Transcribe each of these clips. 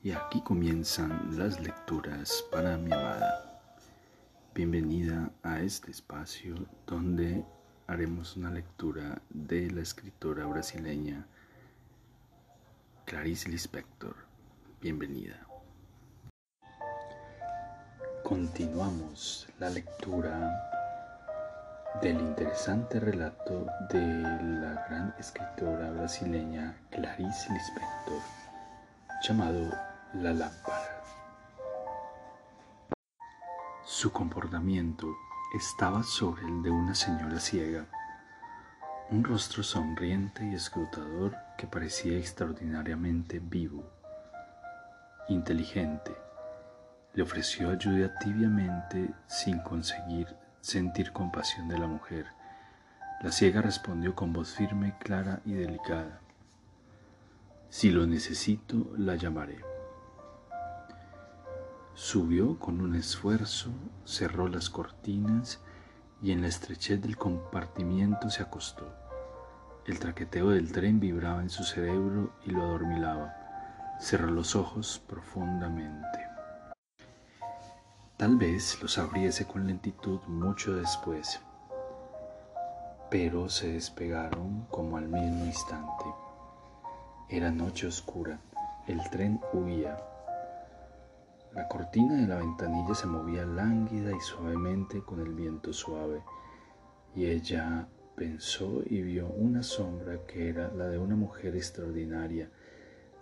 Y aquí comienzan las lecturas para mi amada. Bienvenida a este espacio donde haremos una lectura de la escritora brasileña Clarice Lispector. Bienvenida. Continuamos la lectura del interesante relato de la gran escritora brasileña Clarice Lispector llamado La lámpara. Su comportamiento estaba sobre el de una señora ciega, un rostro sonriente y escrutador que parecía extraordinariamente vivo, inteligente. Le ofreció ayuda tibiamente sin conseguir sentir compasión de la mujer. La ciega respondió con voz firme, clara y delicada. Si lo necesito, la llamaré. Subió con un esfuerzo, cerró las cortinas y en la estrechez del compartimiento se acostó. El traqueteo del tren vibraba en su cerebro y lo adormilaba. Cerró los ojos profundamente. Tal vez los abriese con lentitud mucho después, pero se despegaron como al mismo instante. Era noche oscura, el tren huía. La cortina de la ventanilla se movía lánguida y suavemente con el viento suave, y ella pensó y vio una sombra que era la de una mujer extraordinaria,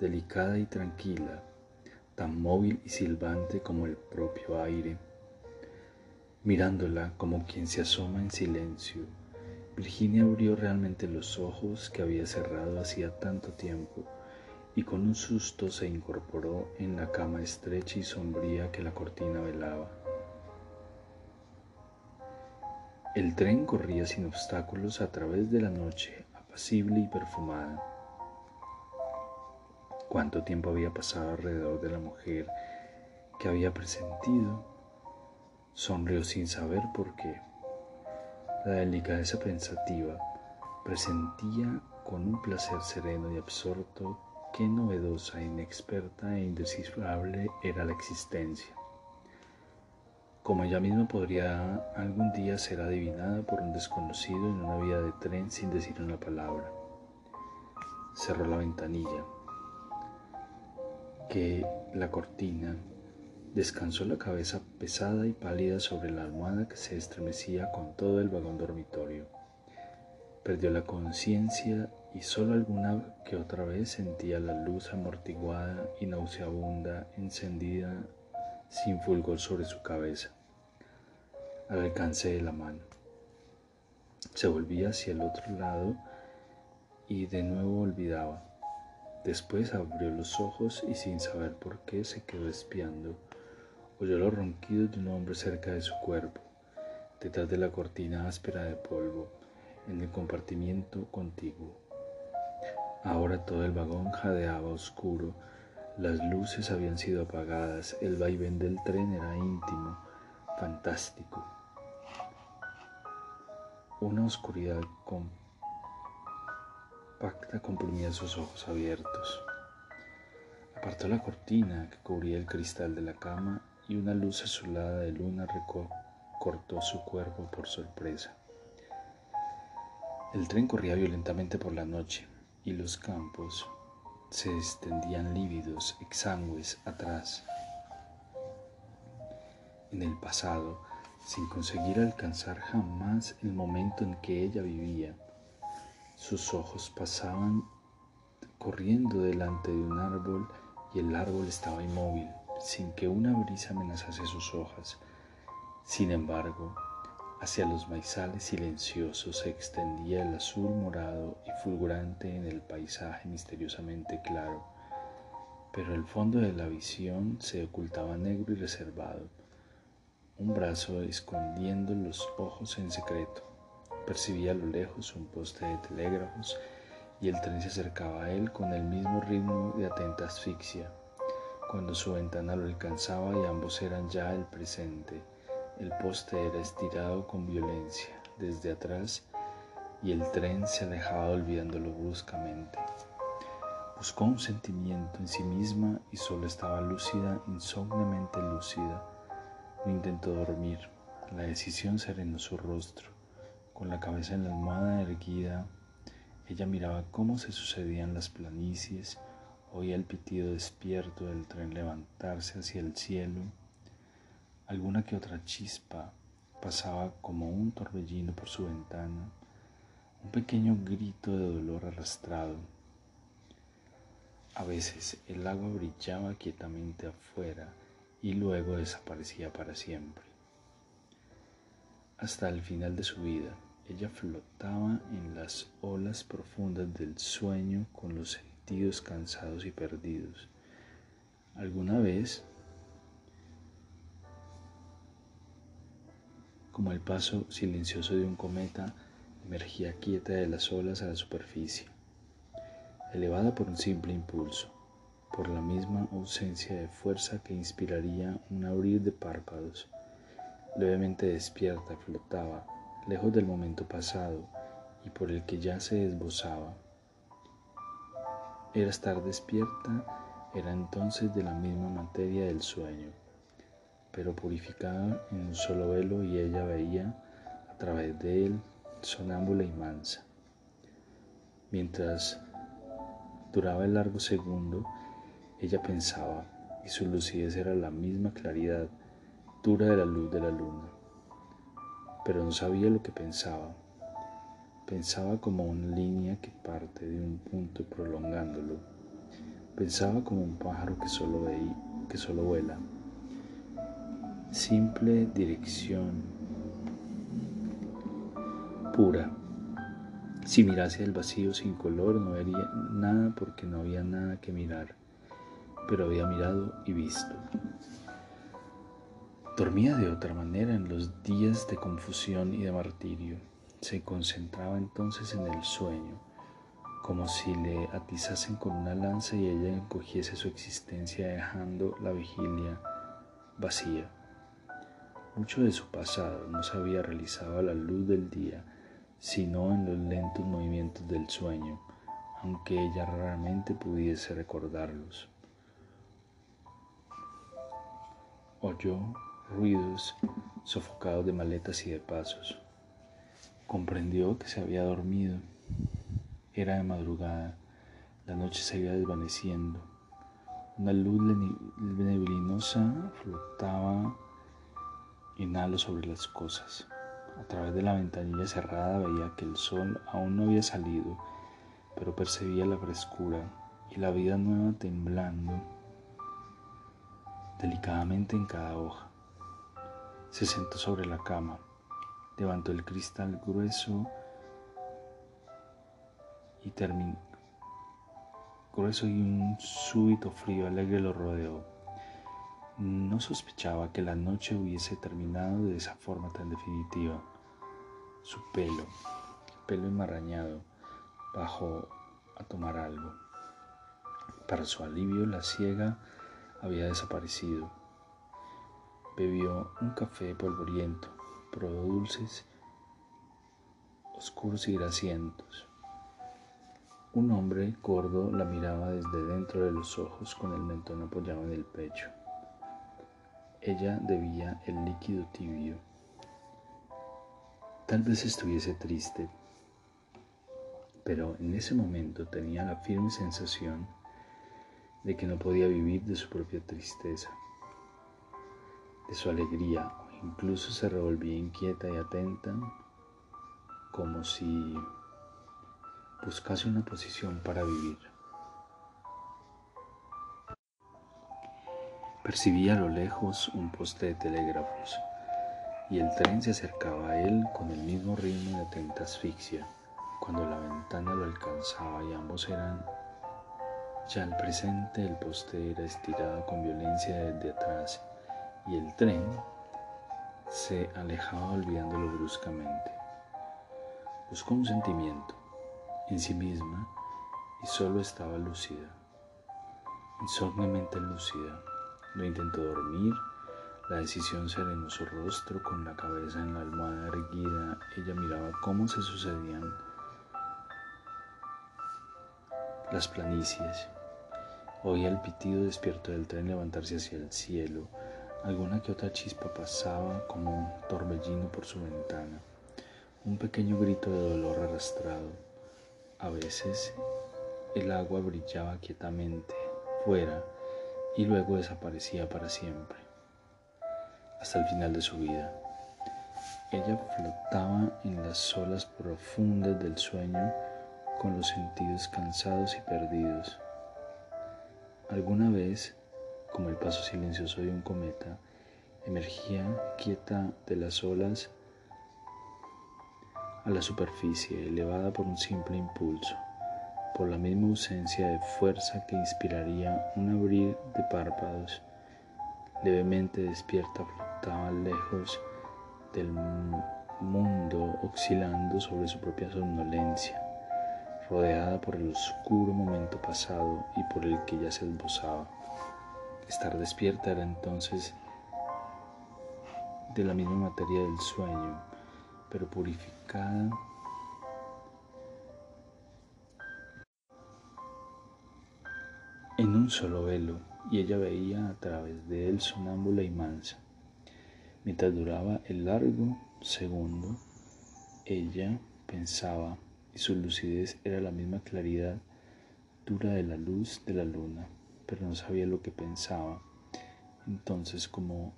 delicada y tranquila, tan móvil y silbante como el propio aire. Mirándola como quien se asoma en silencio, Virginia abrió realmente los ojos que había cerrado hacía tanto tiempo y con un susto se incorporó en la cama estrecha y sombría que la cortina velaba. El tren corría sin obstáculos a través de la noche, apacible y perfumada. Cuánto tiempo había pasado alrededor de la mujer que había presentido. Sonrió sin saber por qué. La delicadeza pensativa presentía con un placer sereno y absorto qué novedosa, inexperta e indescifrable era la existencia. Como ella misma podría algún día ser adivinada por un desconocido en una vía de tren sin decir una palabra. Cerró la ventanilla, que la cortina Descansó la cabeza pesada y pálida sobre la almohada que se estremecía con todo el vagón dormitorio. Perdió la conciencia y solo alguna que otra vez sentía la luz amortiguada y nauseabunda encendida sin fulgor sobre su cabeza, al alcance de la mano. Se volvía hacia el otro lado y de nuevo olvidaba. Después abrió los ojos y sin saber por qué se quedó espiando oyó los ronquidos de un hombre cerca de su cuerpo, detrás de la cortina áspera de polvo, en el compartimiento contiguo. Ahora todo el vagón jadeaba oscuro, las luces habían sido apagadas, el vaivén del tren era íntimo, fantástico. Una oscuridad compacta comprimía sus ojos abiertos. Apartó la cortina que cubría el cristal de la cama y una luz azulada de luna cortó su cuerpo por sorpresa. El tren corría violentamente por la noche y los campos se extendían lívidos, exangües atrás. En el pasado, sin conseguir alcanzar jamás el momento en que ella vivía, sus ojos pasaban corriendo delante de un árbol y el árbol estaba inmóvil sin que una brisa amenazase sus hojas. Sin embargo, hacia los maizales silenciosos se extendía el azul morado y fulgurante en el paisaje misteriosamente claro, pero el fondo de la visión se ocultaba negro y reservado, un brazo escondiendo los ojos en secreto. Percibía a lo lejos un poste de telégrafos y el tren se acercaba a él con el mismo ritmo de atenta asfixia. Cuando su ventana lo alcanzaba y ambos eran ya el presente, el poste era estirado con violencia desde atrás y el tren se alejaba olvidándolo bruscamente. Buscó un sentimiento en sí misma y solo estaba lúcida, insomnemente lúcida. No intentó dormir. La decisión serenó su rostro. Con la cabeza en la almohada erguida, ella miraba cómo se sucedían las planicies, oía el pitido despierto del tren levantarse hacia el cielo. Alguna que otra chispa pasaba como un torbellino por su ventana, un pequeño grito de dolor arrastrado a veces el agua brillaba quietamente afuera y luego desaparecía para siempre. Hasta el final de su vida, ella flotaba en las olas profundas del sueño con los sentidos cansados y perdidos. Alguna vez, como el paso silencioso de un cometa, emergía quieta de las olas a la superficie elevada por un simple impulso, por la misma ausencia de fuerza que inspiraría un abrir de párpados. Levemente despierta flotaba, lejos del momento pasado y por el que ya se esbozaba. Era estar despierta, era entonces de la misma materia del sueño, pero purificada en un solo velo y ella veía a través de él, sonámbula y mansa. Mientras Duraba el largo segundo, ella pensaba, y su lucidez era la misma claridad dura de la luz de la luna. Pero no sabía lo que pensaba. Pensaba como una línea que parte de un punto prolongándolo. Pensaba como un pájaro que solo, que solo vuela. Simple dirección pura. Si mirase el vacío sin color no vería nada porque no había nada que mirar, pero había mirado y visto. Dormía de otra manera en los días de confusión y de martirio. Se concentraba entonces en el sueño, como si le atizasen con una lanza y ella encogiese su existencia dejando la vigilia vacía. Mucho de su pasado no se había realizado a la luz del día, sino en los lentos movimientos del sueño, aunque ella raramente pudiese recordarlos. Oyó ruidos sofocados de maletas y de pasos. Comprendió que se había dormido. Era de madrugada, la noche se iba desvaneciendo. Una luz neblinosa flotaba en halo sobre las cosas. A través de la ventanilla cerrada veía que el sol aún no había salido, pero percibía la frescura y la vida nueva temblando delicadamente en cada hoja. Se sentó sobre la cama, levantó el cristal grueso y terminó grueso y un súbito frío alegre lo rodeó. No sospechaba que la noche hubiese terminado de esa forma tan definitiva. Su pelo, pelo enmarrañado, bajó a tomar algo. Para su alivio, la ciega había desaparecido. Bebió un café polvoriento, probó dulces oscuros y grasientos. Un hombre gordo la miraba desde dentro de los ojos con el mentón apoyado en el pecho. Ella debía el líquido tibio. Tal vez estuviese triste, pero en ese momento tenía la firme sensación de que no podía vivir de su propia tristeza, de su alegría, incluso se revolvía inquieta y atenta, como si buscase una posición para vivir. Percibía a lo lejos un poste de telégrafos y el tren se acercaba a él con el mismo ritmo de atenta asfixia. Cuando la ventana lo alcanzaba y ambos eran ya al presente, el poste era estirado con violencia desde atrás y el tren se alejaba olvidándolo bruscamente. Buscó un sentimiento en sí misma y solo estaba lúcida, insomnemente lúcida. No intentó dormir. La decisión serenó su rostro con la cabeza en la almohada erguida. Ella miraba cómo se sucedían las planicies Oía el pitido despierto del tren levantarse hacia el cielo. Alguna que otra chispa pasaba como un torbellino por su ventana. Un pequeño grito de dolor arrastrado. A veces el agua brillaba quietamente fuera y luego desaparecía para siempre, hasta el final de su vida. Ella flotaba en las olas profundas del sueño con los sentidos cansados y perdidos. Alguna vez, como el paso silencioso de un cometa, emergía quieta de las olas a la superficie, elevada por un simple impulso, por la misma ausencia de fuerza que inspiraría un abrir de párpados. Levemente despierta, flotaba lejos del mundo, oscilando sobre su propia somnolencia rodeada por el oscuro momento pasado y por el que ya se esbozaba. Estar despierta era entonces de la misma materia del sueño, pero purificada en un solo velo, y ella veía a través de él sonámbula y mansa. Mientras duraba el largo segundo, ella pensaba y su lucidez era la misma claridad dura de la luz de la luna, pero no sabía lo que pensaba. Entonces, como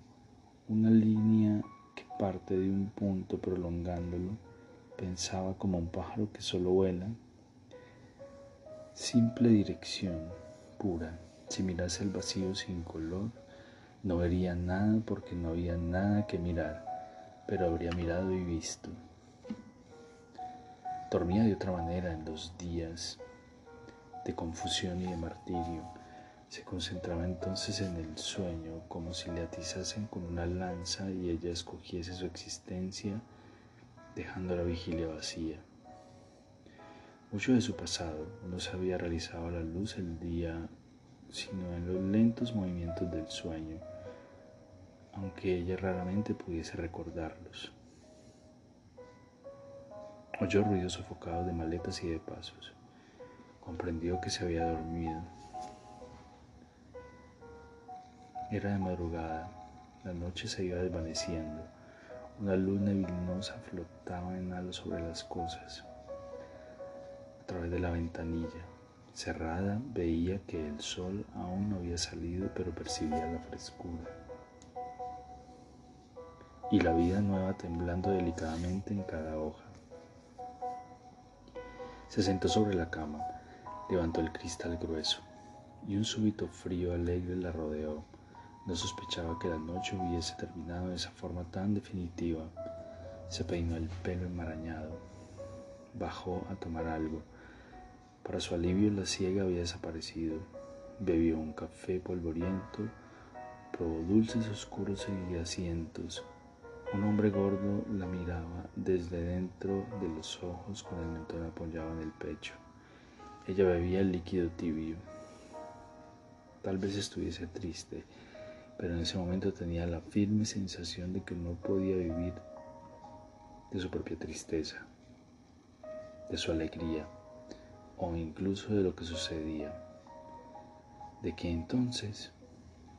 una línea que parte de un punto prolongándolo, pensaba como un pájaro que solo vuela. Simple dirección, pura. Si mirase el vacío sin color, no vería nada porque no había nada que mirar, pero habría mirado y visto. Dormía de otra manera en los días de confusión y de martirio. Se concentraba entonces en el sueño como si le atizasen con una lanza y ella escogiese su existencia dejando la vigilia vacía. Mucho de su pasado no se había realizado a la luz del día, sino en los lentos movimientos del sueño, aunque ella raramente pudiese recordarlos. Oyó ruidos sofocados de maletas y de pasos. Comprendió que se había dormido. Era de madrugada. La noche se iba desvaneciendo. Una luz neblinosa flotaba en halo sobre las cosas. Través de la ventanilla cerrada veía que el sol aún no había salido, pero percibía la frescura. Y la vida nueva temblando delicadamente en cada hoja. Se sentó sobre la cama, levantó el cristal grueso y un súbito frío alegre la rodeó. No sospechaba que la noche hubiese terminado de esa forma tan definitiva. Se peinó el pelo enmarañado. Bajó a tomar algo. Para su alivio la ciega había desaparecido. Bebió un café polvoriento, probó dulces oscuros y asientos un hombre gordo la miraba desde dentro de los ojos con el mentón apoyado en el pecho. Ella bebía el líquido tibio. Tal vez estuviese triste, pero en ese momento tenía la firme sensación de que no podía vivir de su propia tristeza, de su alegría o incluso de lo que sucedía, de que entonces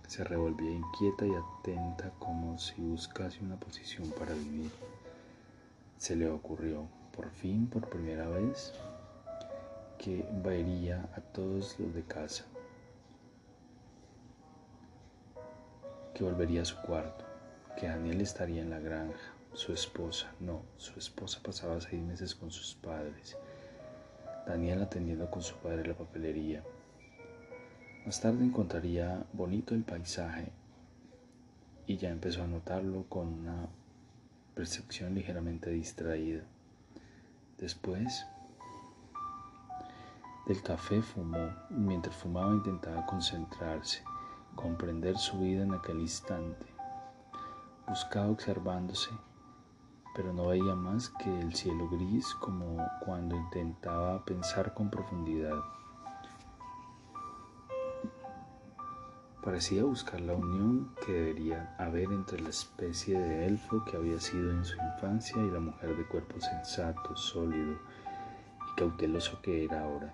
se revolvía inquieta y atenta como si buscase una posición para vivir. Se le ocurrió, por fin, por primera vez, que vería a todos los de casa, que volvería a su cuarto, que Daniel estaría en la granja, su esposa, no, su esposa pasaba seis meses con sus padres, Daniel atendiendo con su padre la papelería, más tarde encontraría bonito el paisaje y ya empezó a notarlo con una percepción ligeramente distraída. Después del café fumó y mientras fumaba intentaba concentrarse, comprender su vida en aquel instante. Buscaba observándose, pero no veía más que el cielo gris como cuando intentaba pensar con profundidad. Parecía buscar la unión que debería haber entre la especie de elfo que había sido en su infancia y la mujer de cuerpo sensato, sólido y cauteloso que era ahora.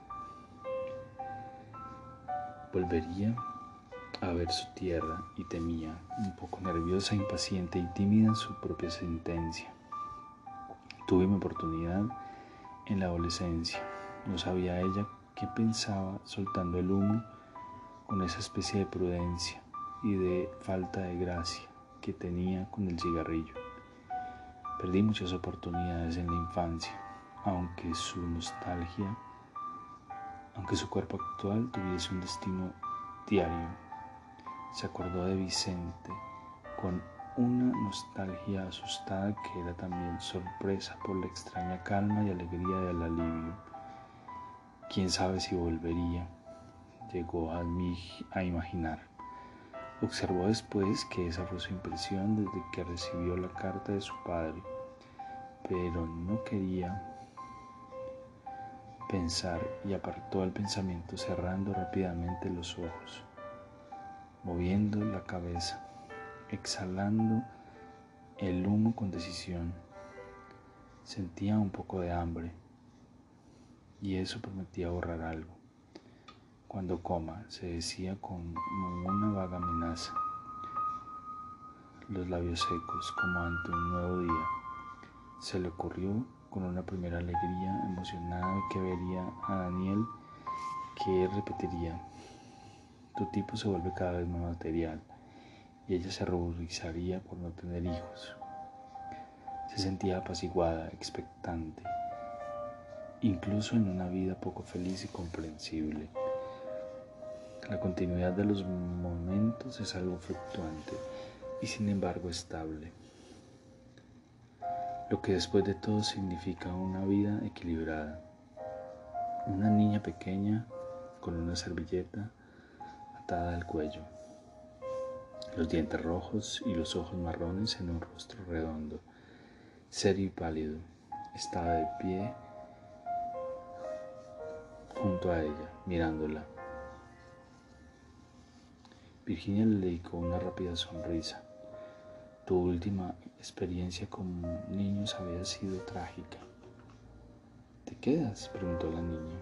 Volvería a ver su tierra y temía, un poco nerviosa, impaciente y tímida, su propia sentencia. Tuve mi oportunidad en la adolescencia. No sabía ella qué pensaba soltando el humo con esa especie de prudencia y de falta de gracia que tenía con el cigarrillo. Perdí muchas oportunidades en la infancia, aunque su nostalgia, aunque su cuerpo actual tuviese un destino diario. Se acordó de Vicente con una nostalgia asustada que era también sorpresa por la extraña calma y alegría del alivio. Quién sabe si volvería, llegó a, a imaginar. Observó después que esa fue su impresión desde que recibió la carta de su padre, pero no quería pensar y apartó el pensamiento cerrando rápidamente los ojos, moviendo la cabeza, exhalando el humo con decisión. Sentía un poco de hambre y eso prometía borrar algo. Cuando coma, se decía con una vaga amenaza, los labios secos como ante un nuevo día. Se le ocurrió con una primera alegría emocionada que vería a Daniel que repetiría, tu tipo se vuelve cada vez más material y ella se ruborizaría por no tener hijos. Se sentía apaciguada, expectante, incluso en una vida poco feliz y comprensible. La continuidad de los momentos es algo fluctuante y sin embargo estable, lo que después de todo significa una vida equilibrada. Una niña pequeña con una servilleta atada al cuello, los dientes rojos y los ojos marrones en un rostro redondo, serio y pálido, estaba de pie junto a ella, mirándola Virginia le dedicó una rápida sonrisa. Tu última experiencia con niños había sido trágica. ¿Te quedas? preguntó la niña.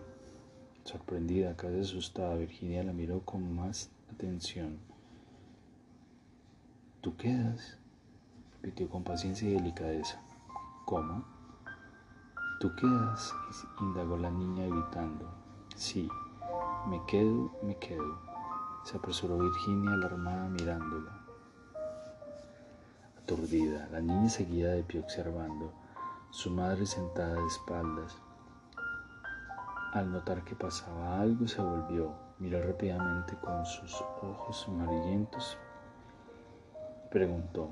Sorprendida, casi asustada, Virginia la miró con más atención. ¿Tú quedas? repitió con paciencia y delicadeza. ¿Cómo? ¿Tú quedas? indagó la niña evitando. Sí, me quedo, me quedo se apresuró Virginia alarmada mirándola. Aturdida, la niña seguía de pie observando, su madre sentada de espaldas. Al notar que pasaba algo, se volvió, miró rápidamente con sus ojos amarillentos preguntó,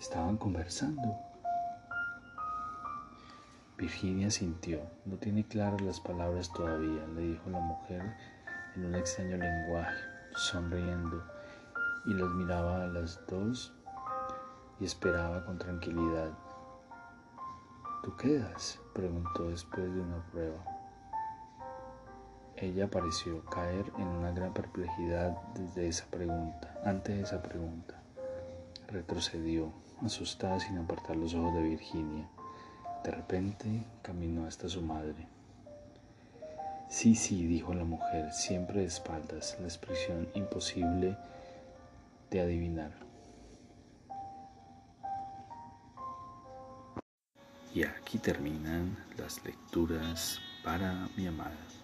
¿estaban conversando? Virginia sintió, no tiene claras las palabras todavía, le dijo la mujer en un extraño lenguaje, sonriendo, y los miraba a las dos y esperaba con tranquilidad. ¿Tú quedas? preguntó después de una prueba. Ella pareció caer en una gran perplejidad desde esa pregunta, ante esa pregunta. Retrocedió, asustada sin apartar los ojos de Virginia. De repente caminó hasta su madre. Sí, sí, dijo la mujer, siempre de espaldas, la expresión imposible de adivinar. Y aquí terminan las lecturas para mi amada.